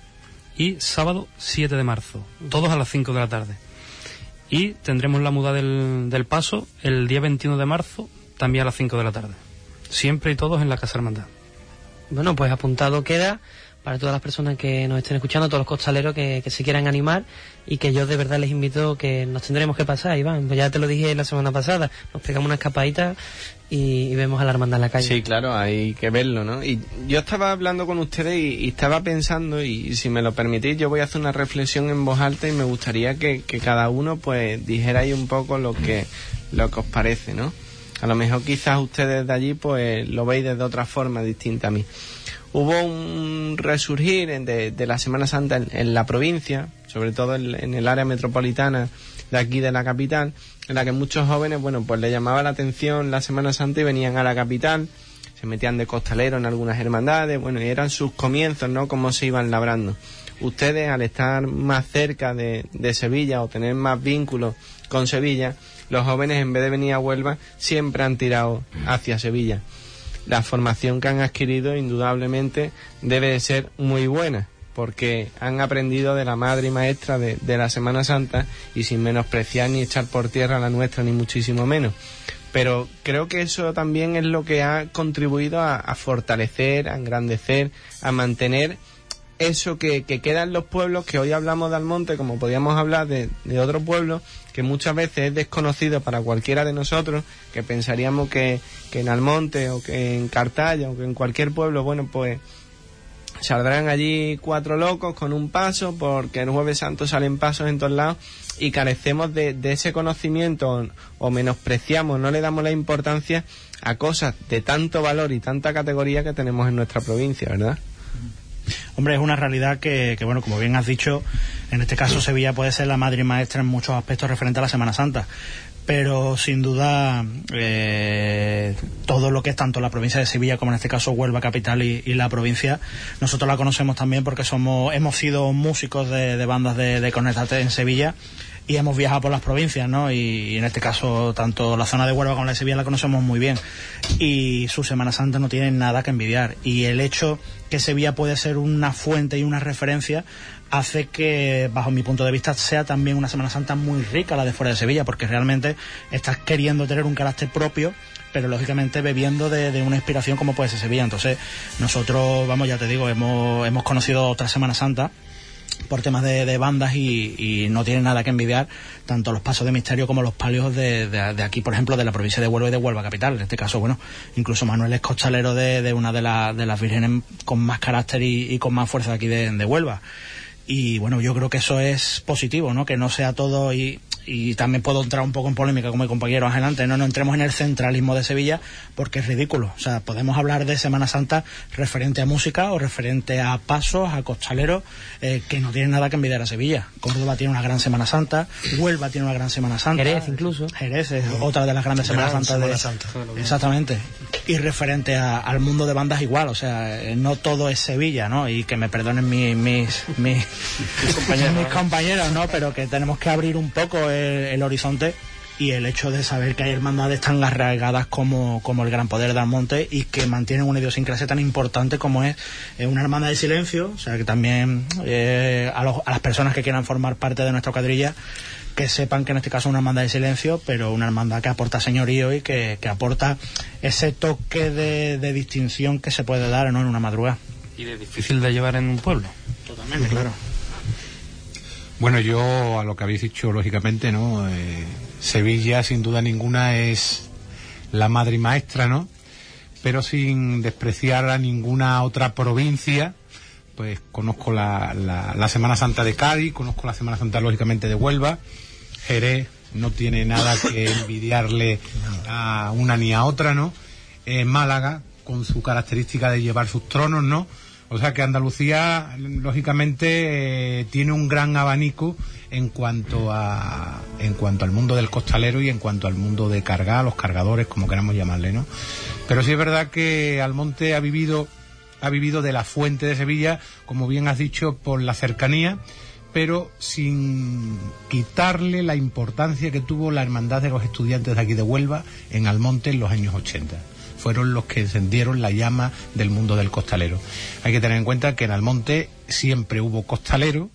y sábado 7 de marzo, todos a las 5 de la tarde. Y tendremos la muda del, del paso el día 21 de marzo, también a las 5 de la tarde. Siempre y todos en la Casa Hermandad. Bueno, pues apuntado queda para todas las personas que nos estén escuchando, todos los costaleros que, que se quieran animar y que yo de verdad les invito que nos tendremos que pasar, Iván. Pues ya te lo dije la semana pasada, nos pegamos una escapadita y, vemos a la hermandad en la calle. Sí, claro, hay que verlo, ¿no? Y yo estaba hablando con ustedes y, estaba pensando, y si me lo permitís, yo voy a hacer una reflexión en voz alta y me gustaría que, cada uno pues dijera ahí un poco lo que, lo que os parece, ¿no? A lo mejor quizás ustedes de allí pues lo veis de otra forma distinta a mí. Hubo un resurgir de, de la Semana Santa en, en la provincia, sobre todo en, el área metropolitana de aquí de la capital, en la que muchos jóvenes, bueno, pues le llamaba la atención la Semana Santa y venían a la capital, se metían de costalero en algunas hermandades, bueno, y eran sus comienzos, ¿no? Cómo se iban labrando. Ustedes, al estar más cerca de, de Sevilla o tener más vínculos con Sevilla, los jóvenes, en vez de venir a Huelva, siempre han tirado hacia Sevilla. La formación que han adquirido, indudablemente, debe de ser muy buena, porque han aprendido de la madre y maestra de, de la Semana Santa y sin menospreciar ni echar por tierra la nuestra, ni muchísimo menos. Pero creo que eso también es lo que ha contribuido a, fortalecer, a engrandecer, a mantener eso que, que queda en los pueblos, que hoy hablamos de Almonte, como podíamos hablar de, de otro pueblo, que muchas veces es desconocido para cualquiera de nosotros, que pensaríamos que, que en Almonte o que en Cartaya o que en cualquier pueblo, bueno, pues saldrán allí cuatro locos con un paso, porque el jueves santo salen pasos en todos lados y carecemos de, de ese conocimiento o, o menospreciamos, no le damos la importancia a cosas de tanto valor y tanta categoría que tenemos en nuestra provincia, ¿verdad? Hombre, es una realidad que, que, bueno, como bien has dicho, en este caso Sevilla puede ser la madre y maestra en muchos aspectos referentes a la Semana Santa. Pero sin duda, eh, todo lo que es tanto la provincia de Sevilla como en este caso Huelva capital y, la provincia, nosotros la conocemos también porque somos, hemos sido músicos de, de bandas de, de cornetas en Sevilla y hemos viajado por las provincias, ¿no? Y, en este caso, tanto la zona de Huelva como la de Sevilla la conocemos muy bien. Y su Semana Santa no tiene nada que envidiar. Y el hecho que Sevilla puede ser una fuente y una referencia hace que, bajo mi punto de vista, sea también una Semana Santa muy rica la de fuera de Sevilla, porque realmente estás queriendo tener un carácter propio pero lógicamente bebiendo de, de, una inspiración como puede ser Sevilla. Entonces, nosotros, vamos, ya te digo, hemos, hemos conocido otra Semana Santa por temas de, de bandas y, no tiene nada que envidiar tanto los pasos de misterio como los palios de, de, de, aquí, por ejemplo, de la provincia de Huelva y de Huelva capital. En este caso, bueno, incluso Manuel es costalero de, una de, la, de las vírgenes con más carácter y, y con más fuerza aquí de, Huelva. Y bueno, yo creo que eso es positivo, ¿no? Que no sea todo y, y también puedo entrar un poco en polémica con mi compañero adelante, no, no entremos en el centralismo de Sevilla porque es ridículo. O sea, podemos hablar de Semana Santa referente a música o referente a pasos, a costaleros, eh, que no tienen nada que envidiar a Sevilla. Córdoba tiene una gran Semana Santa, Huelva tiene una gran Semana Santa. Jerez incluso. Jerez es otra de las grandes Semanas Santas de... Santa. Exactamente. Y referente a, al mundo de bandas igual, o sea, eh, no todo es Sevilla, ¿no? Y que me perdonen mis, mis, mis, compañeros, mis compañeros, ¿no? Pero que tenemos que abrir un poco el, el, horizonte y el hecho de saber que hay hermandades tan arraigadas como, como el Gran Poder de Almonte y que mantienen una idiosincrasia tan importante como es eh, una hermandad de silencio, o sea que también eh, a, los, a, las personas que quieran formar parte de nuestra cuadrilla que sepan que en este caso es una hermandad de silencio, pero una hermandad que aporta señorío y que, que aporta ese toque de, de, distinción que se puede dar ¿no? en una madrugada. Y de difícil de llevar en un pueblo. Totalmente, claro. Bueno, yo a lo que habéis dicho, lógicamente, ¿no? Eh, Sevilla, sin duda ninguna, es la madre y maestra, ¿no? Pero sin despreciar a ninguna otra provincia, pues conozco la, la, la, Semana Santa de Cádiz, conozco la Semana Santa, lógicamente, de Huelva, Jerez no tiene nada que envidiarle a una ni a otra, ¿no? Eh, Málaga, con su característica de llevar sus tronos, ¿no? O sea que Andalucía, lógicamente, eh, tiene un gran abanico en cuanto a en cuanto al mundo del costalero y en cuanto al mundo de cargar, los cargadores, como queramos llamarle, ¿no? Pero sí es verdad que Almonte ha vivido ha vivido de la fuente de Sevilla, como bien has dicho, por la cercanía, pero sin quitarle la importancia que tuvo la hermandad de los estudiantes de aquí de Huelva en Almonte en los años 80 fueron los que encendieron la llama del mundo del costalero. Hay que tener en cuenta que en Almonte siempre hubo costalero,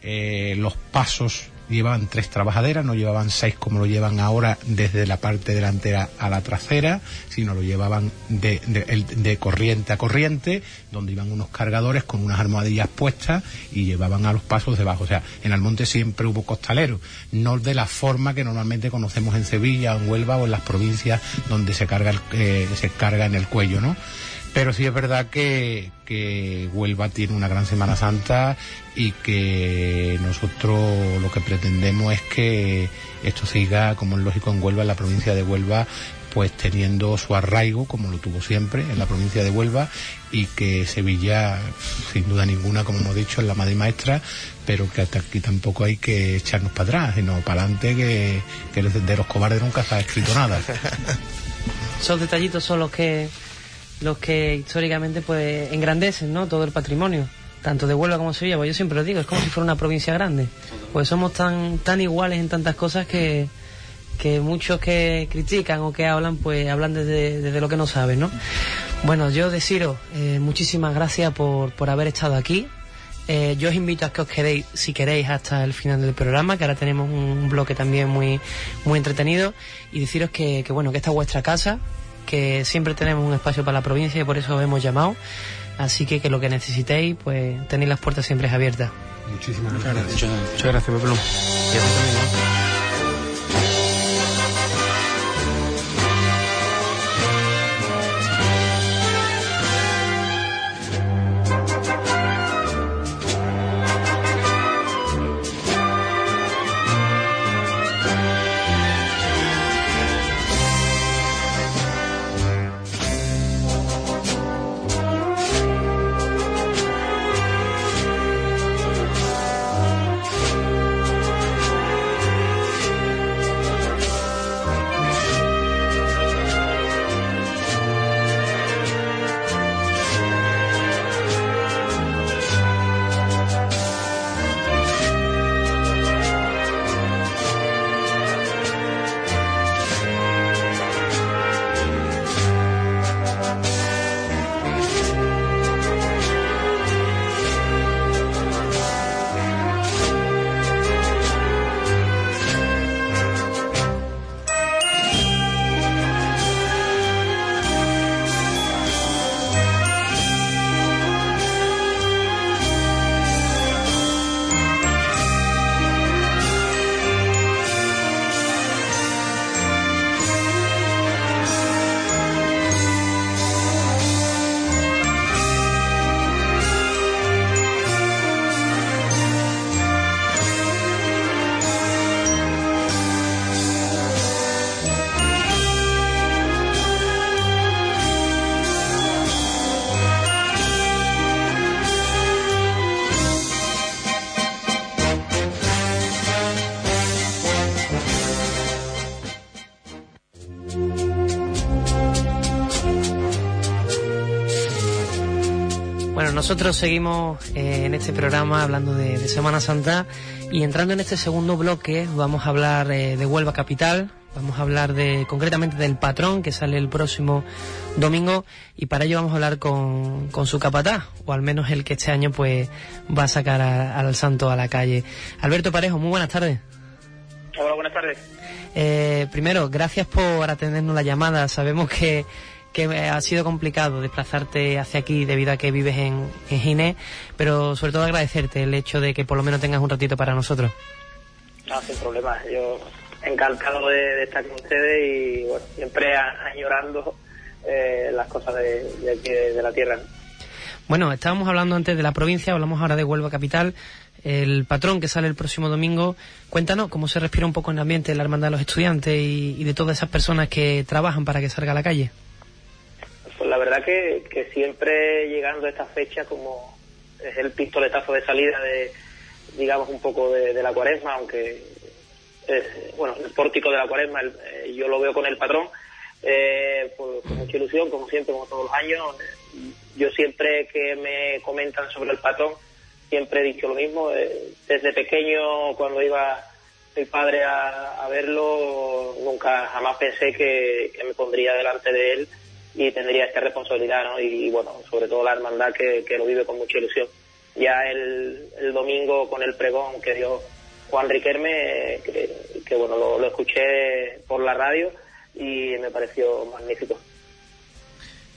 eh, los pasos llevaban tres trabajaderas, no llevaban seis como lo llevan ahora desde la parte delantera a la trasera, sino lo llevaban de, de, corriente a corriente, donde iban unos cargadores con unas almohadillas puestas y llevaban a los pasos debajo. O sea, en Almonte siempre hubo costaleros, no de la forma que normalmente conocemos en Sevilla, en Huelva o en las provincias donde se carga, eh, se carga en el cuello, ¿no? Pero sí es verdad que, Huelva tiene una gran Semana Santa y que nosotros lo que pretendemos es que esto siga, como es lógico en Huelva, en la provincia de Huelva, pues teniendo su arraigo, como lo tuvo siempre, en la provincia de Huelva, y que Sevilla, sin duda ninguna, como hemos dicho, es la madre maestra, pero que hasta aquí tampoco hay que echarnos para atrás, sino para adelante, que, que de los cobardes nunca se escrito nada. Esos detallitos son los que los que históricamente pues engrandecen ¿no? todo el patrimonio, tanto de Huelva como Sevilla, pues yo siempre lo digo, es como si fuera una provincia grande, pues somos tan, tan iguales en tantas cosas que, que muchos que critican o que hablan, pues hablan desde, desde lo que no saben, ¿no? Bueno, yo deciros eh, muchísimas gracias por, por haber estado aquí. Eh, yo os invito a que os quedéis, si queréis, hasta el final del programa, que ahora tenemos un bloque también muy, muy entretenido, y deciros que, que bueno, que esta es vuestra casa, que siempre tenemos un espacio para la provincia y por eso os hemos llamado. Así que que lo que necesitéis, pues tenéis las puertas siempre abiertas. Muchísimas gracias. Muchas, gracias. Nosotros seguimos eh, en este programa hablando de, Semana Santa y entrando en este segundo bloque vamos a hablar eh, de Huelva Capital, vamos a hablar de concretamente del patrón que sale el próximo domingo y para ello vamos a hablar con, su capataz, o al menos el que este año pues va a sacar al santo a la calle. Alberto Parejo, muy buenas tardes. Hola, buenas tardes. Eh, primero, gracias por atendernos la llamada. Sabemos que que ha sido complicado desplazarte hacia aquí debido a que vives en, en Ginés, pero sobre todo agradecerte el hecho de que por lo menos tengas un ratito para nosotros. No, sin problema. Yo encantado de, estar con ustedes y bueno, siempre añorando eh, las cosas de, aquí de, la tierra. Bueno, estábamos hablando antes de la provincia, hablamos ahora de Huelva Capital. El patrón que sale el próximo domingo, cuéntanos cómo se respira un poco en el ambiente de la Hermandad de los Estudiantes y, y de todas esas personas que trabajan para que salga a la calle. La verdad que, siempre llegando a esta fecha como es el pistoletazo de salida de, digamos, un poco de, la cuaresma, aunque, bueno, el pórtico de la cuaresma eh, yo lo veo con el patrón, eh, pues, con mucha ilusión, como siempre, como todos los años. Yo siempre que me comentan sobre el patrón, siempre he dicho lo mismo. Eh, desde pequeño, cuando iba mi padre a, verlo, nunca jamás pensé que me pondría delante de él y tendría esta responsabilidad, ¿no? Y, bueno, sobre todo la hermandad que, que, lo vive con mucha ilusión. Ya el, el domingo con el pregón que Dios Juan Riquelme, que, bueno, lo, escuché por la radio y me pareció magnífico.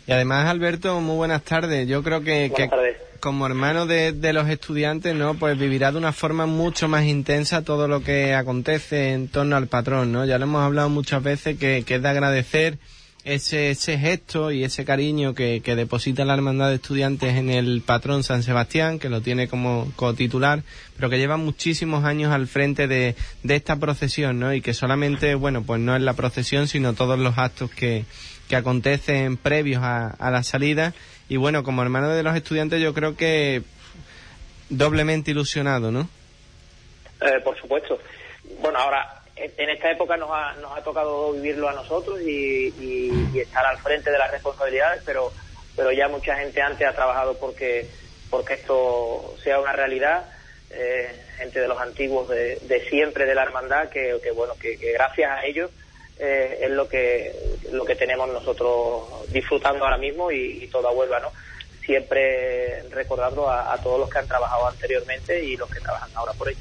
Y además, Alberto, muy buenas tardes. Yo creo que, como hermano de, los estudiantes, ¿no? Pues vivirá de una forma mucho más intensa todo lo que acontece en torno al patrón, ¿no? Ya lo hemos hablado muchas veces que, que es de agradecer ese, ese gesto y ese cariño que, que, deposita la Hermandad de Estudiantes en el patrón San Sebastián, que lo tiene como titular, pero que lleva muchísimos años al frente de, de esta procesión, ¿no? Y que solamente, bueno, pues no es la procesión, sino todos los actos que, que acontecen previos a, a la salida. Y bueno, como hermano de los estudiantes, yo creo que doblemente ilusionado, ¿no? Eh, por supuesto. Bueno, ahora en esta época nos ha, nos ha tocado vivirlo a nosotros y, estar al frente de las responsabilidades, pero, pero ya mucha gente antes ha trabajado porque, porque esto sea una realidad. Eh, gente de los antiguos de, siempre de la hermandad que, bueno que, gracias a ellos eh, es lo que lo que tenemos nosotros disfrutando ahora mismo y, toda Huelva no siempre recordando a, a todos los que han trabajado anteriormente y los que trabajan ahora por ello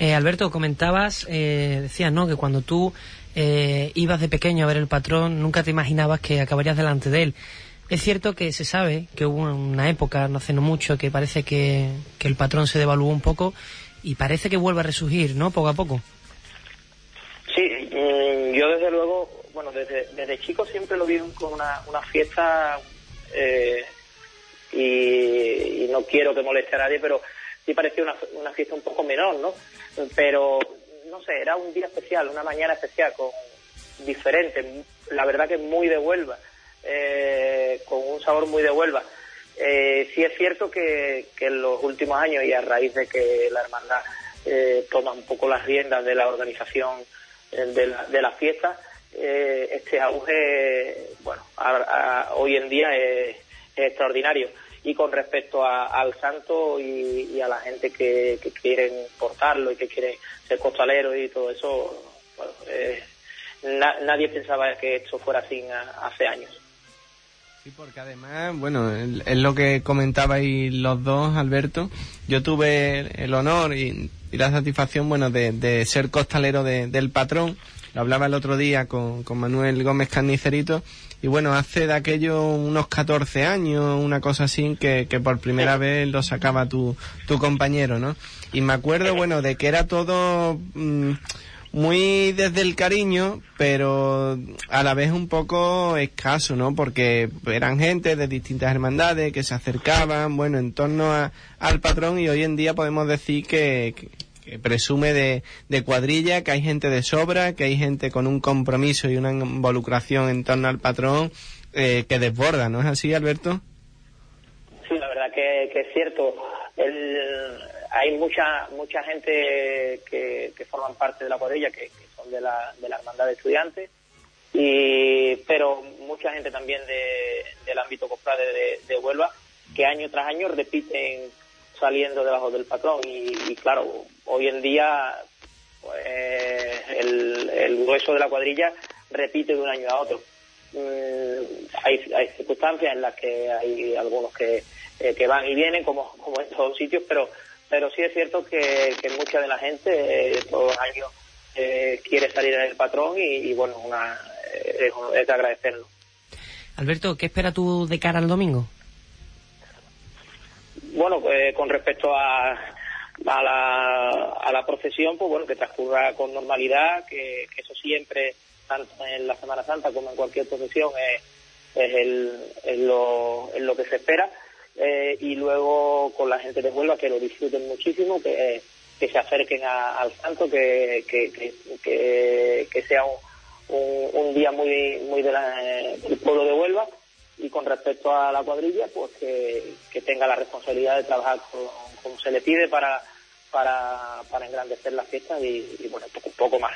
eh, Alberto, comentabas, eh, decías, ¿no? Que cuando tú eh, ibas de pequeño a ver el patrón, nunca te imaginabas que acabarías delante de él. Es cierto que se sabe que hubo una época, no hace no mucho, que parece que, el patrón se devaluó un poco y parece que vuelve a resurgir, ¿no? Poco a poco. Sí, mm, yo desde luego, bueno, desde, desde chico siempre lo vi como una, fiesta eh, y, y, no quiero que moleste a nadie, pero sí parecía una fiesta un poco menor, ¿no? Pero, no sé, era un día especial, una mañana especial, con diferente, la verdad que muy de Huelva, eh, con un sabor muy de Huelva. Eh, sí es cierto que, en los últimos años y a raíz de que la hermandad eh, toma un poco las riendas de la organización de la, de la fiesta, este auge, bueno, hoy en día es extraordinario y con respecto al santo y, a la gente que, que quieren portarlo y que quieren ser costaleros y todo eso, eh, nadie pensaba que esto fuera así hace años. Sí, porque además, bueno, es lo que comentabais los dos, Alberto. Yo tuve el honor y, la satisfacción, bueno, de, ser costalero del patrón. Lo hablaba el otro día con, con Manuel Gómez Carnicerito y bueno, hace de aquello unos 14 años, una cosa así, que, que por primera vez lo sacaba tu, tu compañero, ¿no? Y me acuerdo, bueno, de que era todo mm, muy desde el cariño, pero a la vez un poco escaso, ¿no? Porque eran gente de distintas hermandades que se acercaban, bueno, en torno a, al patrón y hoy en día podemos decir que presume de, de, cuadrilla, que hay gente de sobra, que hay gente con un compromiso y una involucración en torno al patrón eh, que desborda, ¿no es así, Alberto? Sí, la verdad que, es cierto. hay mucha mucha gente que, que, forman parte de la cuadrilla, que, son de la, de la hermandad de estudiantes, y, pero mucha gente también de, del ámbito cofrade de, de Huelva, que año tras año repiten saliendo debajo del patrón y, claro, hoy en día pues, el, el, grueso de la cuadrilla repite de un año a otro. Mm, hay, hay, circunstancias en las que hay algunos que, eh, que van y vienen, como, como en todos sitios, pero, pero sí es cierto que, que mucha de la gente eh, todos los años eh, quiere salir en el patrón y, bueno, una, es, es de agradecerlo. Alberto, ¿qué espera tú de cara al domingo? Bueno, pues con respecto a, a, la, a procesión, pues bueno, que transcurra con normalidad, que, eso siempre, tanto en la Semana Santa como en cualquier procesión, es, es, lo, lo que se espera. Eh, y luego con la gente de Huelva que lo disfruten muchísimo, que, se acerquen al santo, que, que, que, que sea un, un, día muy, muy de del pueblo de Huelva y con respecto a la cuadrilla, pues que, tenga la responsabilidad de trabajar como se le pide para, para, para engrandecer la fiesta y, bueno, un poco, más.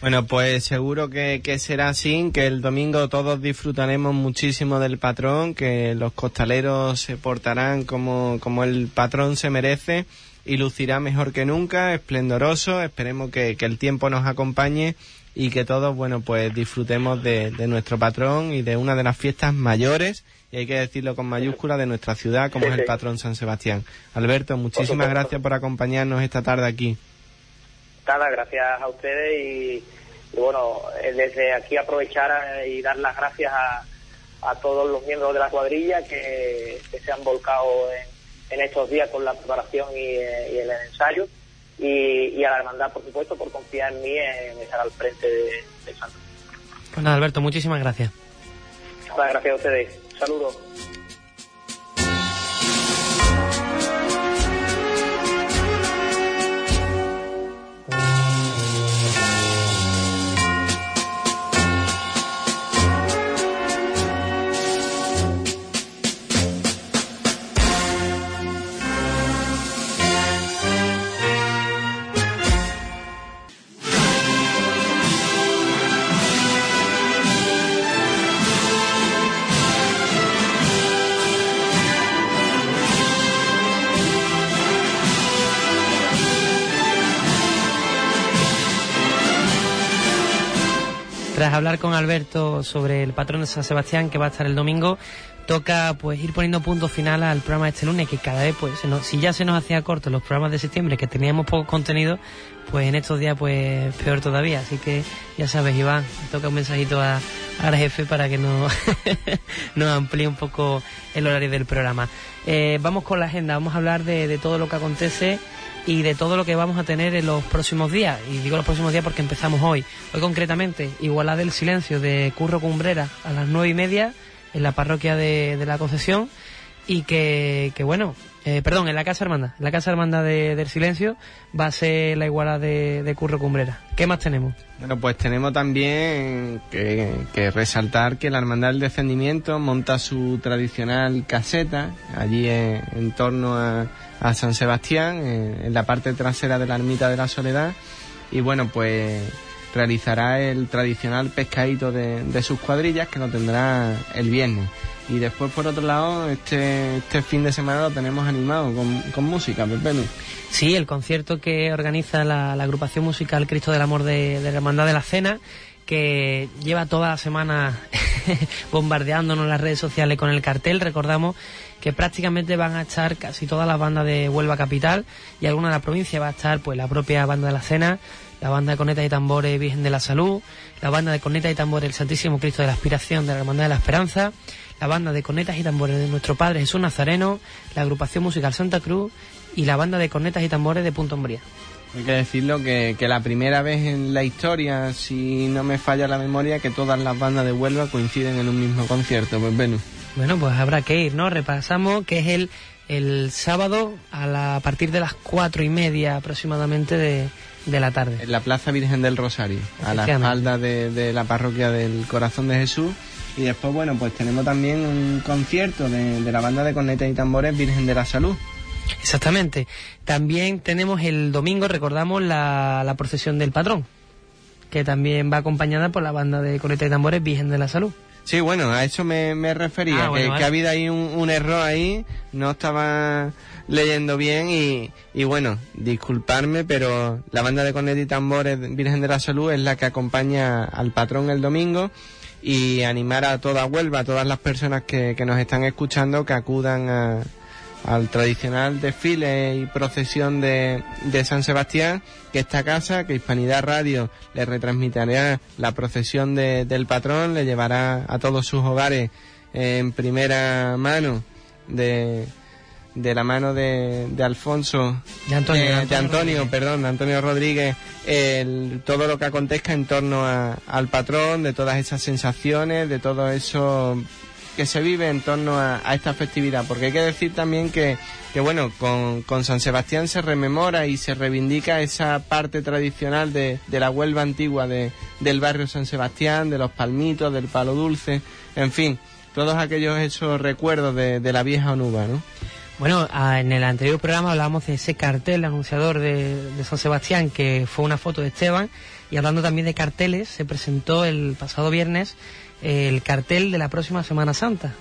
Bueno, pues seguro que, que, será así, que el domingo todos disfrutaremos muchísimo del patrón, que los costaleros se portarán como, como el patrón se merece y lucirá mejor que nunca, esplendoroso. Esperemos que, que el tiempo nos acompañe y que todos, bueno, pues disfrutemos de, nuestro patrón y de una de las fiestas mayores, y hay que decirlo con mayúscula, de nuestra ciudad, como es el patrón San Sebastián. Alberto, muchísimas gracias por acompañarnos esta tarde aquí. nada, gracias a ustedes y, bueno, eh, desde aquí aprovechar y dar las gracias a, a todos los miembros de la cuadrilla que, se han volcado en, estos días con la preparación y, y el ensayo y, a la hermandad, por supuesto, por confiar en mí en estar al frente de, santo. Pues nada, Alberto, muchísimas gracias. gracias a ustedes. Saludos. Hablar con Alberto sobre el patrón de San Sebastián que va a estar el domingo, toca pues ir poniendo punto final al programa este lunes, que cada vez pues si ya se nos hacía corto los programas de septiembre, que teníamos poco contenido, pues en estos días pues peor todavía. Así que ya sabes, Iván, toca un mensajito a, al jefe para que nos, nos amplíe un poco el horario del programa. Eh, vamos con la agenda, vamos a hablar de, de todo lo que acontece y de todo lo que vamos a tener en los próximos días. Y digo los próximos días porque empezamos hoy. Hoy concretamente, Igualdad del Silencio de Curro Cumbrera a las nueve y media en la parroquia de, de la Concepción y que, que bueno, eh, perdón, en la Casa Hermanda, la Casa Hermanda de, del Silencio va a ser la igualdad de, de, Curro Cumbrera. ¿Qué más tenemos? Bueno, pues tenemos también que, que, resaltar que la Hermandad del Descendimiento monta su tradicional caseta allí en, en torno a, a, San Sebastián, en, en la parte trasera de la Ermita de la Soledad. Y bueno, pues realizará el tradicional pescadito de, de sus cuadrillas que lo tendrá el viernes. Y después, por otro lado, este, este fin de semana lo tenemos animado con, con música, Pepe. Sí, el concierto que organiza la, la, agrupación musical Cristo del Amor de, de la Hermandad de la Cena, que lleva toda la semana bombardeándonos las redes sociales con el cartel. Recordamos que prácticamente van a estar casi todas las bandas de Huelva Capital y alguna de la provincia va a estar pues la propia banda de la Cena, la banda de cornetas y tambores Virgen de la Salud, la banda de cornetas y tambores El Santísimo Cristo de la Aspiración de la Hermandad de la Esperanza, la banda de cornetas y tambores de nuestro Padre Jesús Nazareno, la agrupación musical Santa Cruz y la banda de cornetas y tambores de Punto Umbría. Hay que decirlo que, que, la primera vez en la historia, si no me falla la memoria, que todas las bandas de Huelva coinciden en un mismo concierto, pues bueno. Bueno, pues habrá que ir, ¿no? Repasamos que es el, el sábado a, la, a partir de las cuatro y media aproximadamente de, de la tarde. En la Plaza Virgen del Rosario, a la espalda de, de la parroquia del Corazón de Jesús y después, bueno, pues tenemos también un concierto de, de la banda de cornetas y tambores Virgen de la Salud. Exactamente. También tenemos el domingo, recordamos, la, la procesión del patrón, que también va acompañada por la banda de cornetas y tambores Virgen de la Salud. Sí, bueno, a eso me, me refería, ah, bueno, que, vale. que, ha habido ahí un, un, error ahí, no estaba leyendo bien y, y bueno, disculparme, pero la banda de cornetas y tambores Virgen de la Salud es la que acompaña al patrón el domingo y animar a toda Huelva, a todas las personas que, que nos están escuchando, que acudan a, al tradicional desfile y procesión de, de, San Sebastián, que esta casa, que Hispanidad Radio le retransmitirá la procesión de, del patrón, le llevará a todos sus hogares en primera mano de, de la mano de, de Alfonso, de Antonio, eh, de, Antonio perdón, de Antonio Rodríguez, el, todo lo que acontezca en torno a, al patrón, de todas esas sensaciones, de todo eso que se vive en torno a, esta festividad, porque hay que decir también que, que bueno, con, con, San Sebastián se rememora y se reivindica esa parte tradicional de, de la Huelva antigua de, del barrio San Sebastián, de los palmitos, del palo dulce, en fin, todos aquellos esos recuerdos de, de la vieja Onuba, ¿no? Bueno, en el anterior programa hablábamos de ese cartel anunciador de, de, San Sebastián, que fue una foto de Esteban, y hablando también de carteles, se presentó el pasado viernes el cartel de la próxima Semana Santa.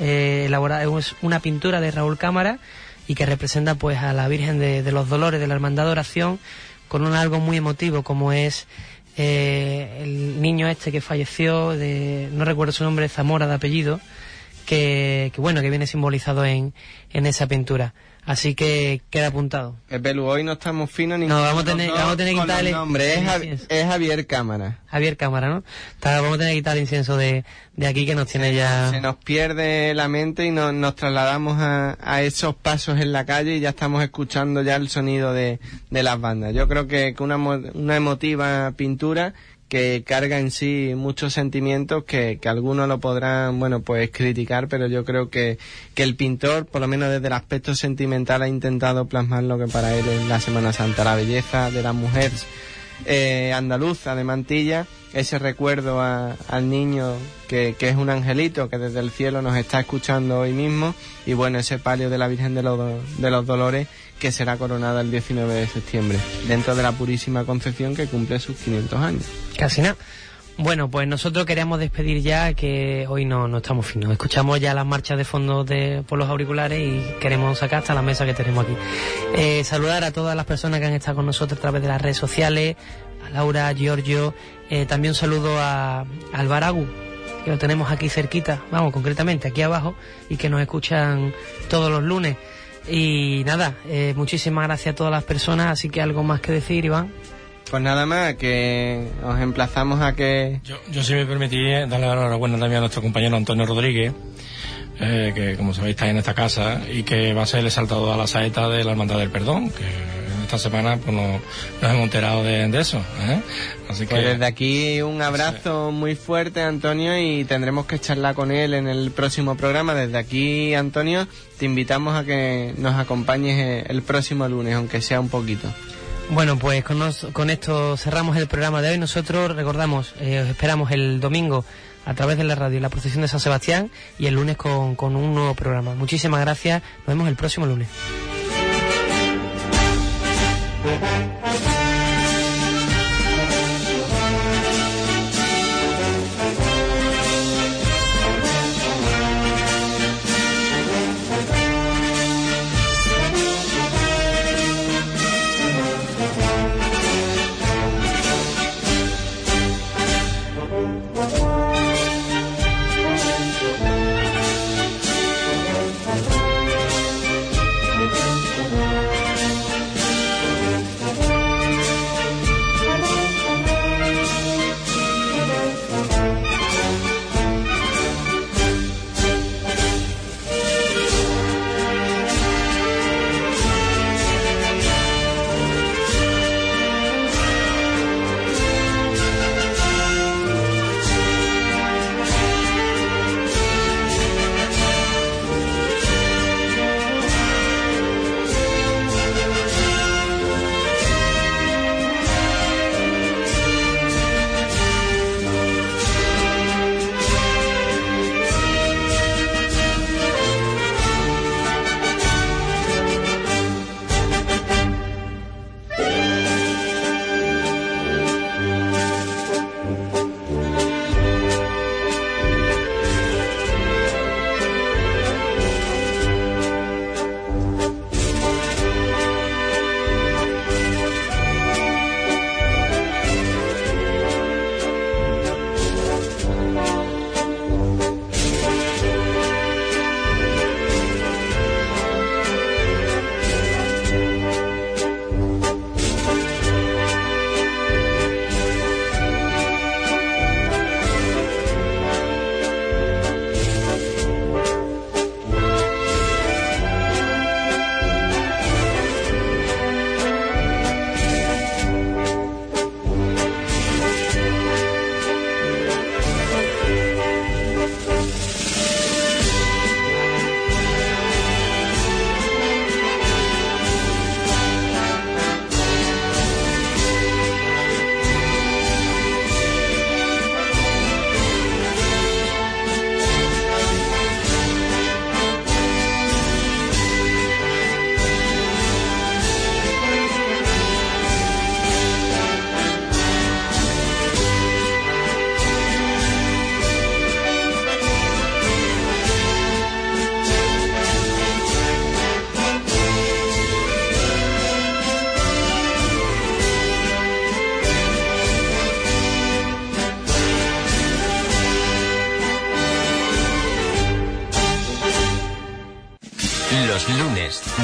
Eh, es una pintura de Raúl Cámara y que representa pues a la Virgen de, de los Dolores de la Hermandad de Oración con un algo muy emotivo como es eh, el niño este que falleció, de, no recuerdo su nombre, Zamora de apellido, que, que bueno, que viene simbolizado en, en esa pintura. Así que queda apuntado. Belu, hoy no estamos finos ni No, vamos a tener, vamos a tener que quitarle. nombre. Es, Javi- es Javier Cámara. Javier Cámara, ¿no? Está- vamos a tener que quitar el incienso de, de aquí que nos tiene ya. Se nos pierde la mente y no- nos trasladamos a, a esos pasos en la calle y ya estamos escuchando ya el sonido de, de las bandas. Yo creo que, que una, una emotiva pintura que carga en sí muchos sentimientos que, que algunos lo podrán, bueno, pues criticar, pero yo creo que, que el pintor, por lo menos desde el aspecto sentimental, ha intentado plasmar lo que para él es la Semana Santa, la belleza de la mujer eh, andaluza de Mantilla, ese recuerdo a- al niño que, que es un angelito que desde el cielo nos está escuchando hoy mismo y bueno, ese palio de la Virgen de los, de los Dolores que será coronada el 19 de septiembre dentro de la Purísima Concepción que cumple sus 500 años. Casi nada. Bueno, pues nosotros queríamos despedir ya que hoy no, no estamos finos. Escuchamos ya las marchas de fondo de, por los auriculares y queremos sacar hasta la mesa que tenemos aquí. Eh, saludar a todas las personas que han estado con nosotros a través de las redes sociales, a Laura, a Giorgio, eh, también un saludo a, a Albaragu, que lo tenemos aquí cerquita, vamos, concretamente aquí abajo, y que nos escuchan todos los lunes. Y nada, eh, muchísimas gracias a todas las personas, así que algo más que decir, Iván. Pues nada más, que os emplazamos a que... Yo, yo si me permití eh, darle la enhorabuena también a nuestro compañero Antonio Rodríguez, eh, que como sabéis está en esta casa y que va a ser el saltador a la saeta de la Hermandad del Perdón, que esta semana pues no, nos hemos enterado de, de eso. ¿eh? Así que Pues desde aquí un abrazo muy fuerte, Antonio, y tendremos que charlar con él en el próximo programa. Desde aquí, Antonio, te invitamos a que nos acompañes eh, el próximo lunes, aunque sea un poquito. Bueno, pues con, nos- con esto cerramos el programa de hoy. Nosotros recordamos, eh, os esperamos el domingo a través de la radio la procesión de San Sebastián y el lunes con, con un nuevo programa. Muchísimas gracias. Nos vemos el próximo lunes. Los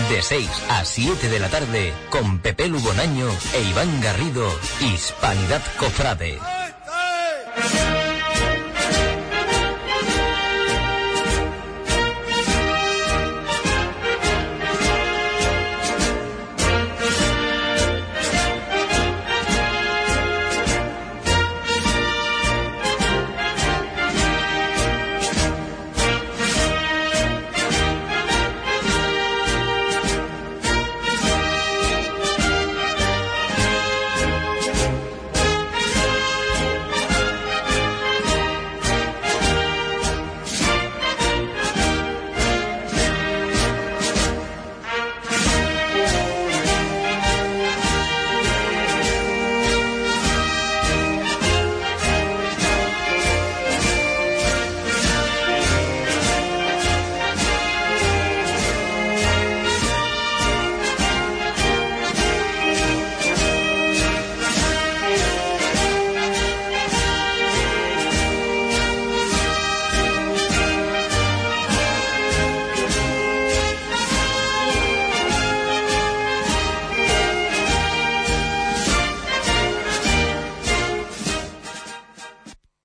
de 6 a 7 de la tarde con Pepe Lubonaño e Iván Garrido, Hispanidad Cofrade.